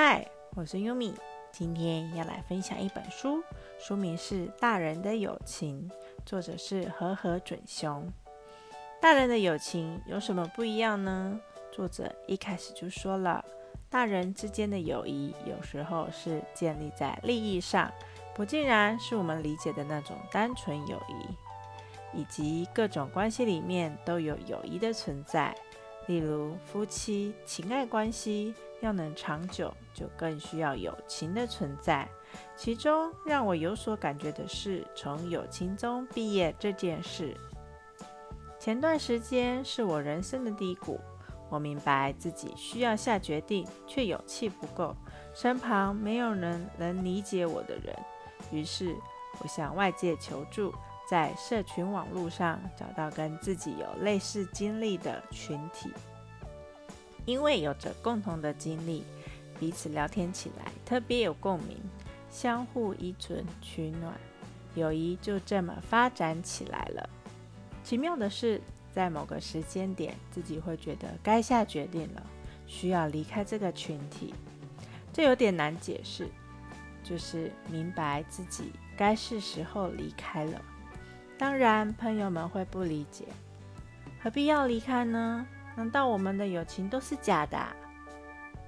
嗨，我是优米，今天要来分享一本书，书名是《大人的友情》，作者是和和准雄。大人的友情有什么不一样呢？作者一开始就说了，大人之间的友谊有时候是建立在利益上，不尽然是我们理解的那种单纯友谊，以及各种关系里面都有友谊的存在。例如夫妻情爱关系要能长久，就更需要友情的存在。其中让我有所感觉的是，从友情中毕业这件事。前段时间是我人生的低谷，我明白自己需要下决定，却勇气不够，身旁没有人能理解我的人，于是我向外界求助。在社群网络上找到跟自己有类似经历的群体，因为有着共同的经历，彼此聊天起来特别有共鸣，相互依存取暖，友谊就这么发展起来了。奇妙的是，在某个时间点，自己会觉得该下决定了，需要离开这个群体，这有点难解释，就是明白自己该是时候离开了。当然，朋友们会不理解，何必要离开呢？难道我们的友情都是假的？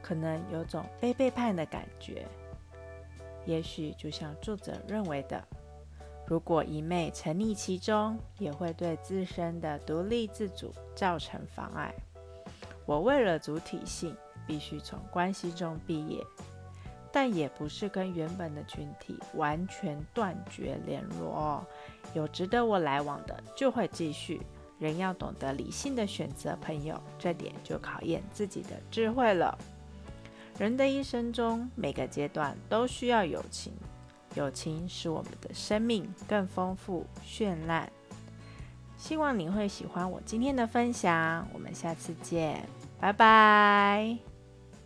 可能有种被背叛的感觉。也许就像作者认为的，如果一昧沉溺其中，也会对自身的独立自主造成妨碍。我为了主体性，必须从关系中毕业，但也不是跟原本的群体完全断绝联络哦。有值得我来往的，就会继续。人要懂得理性的选择朋友，这点就考验自己的智慧了。人的一生中，每个阶段都需要友情，友情使我们的生命更丰富绚烂。希望你会喜欢我今天的分享，我们下次见，拜拜。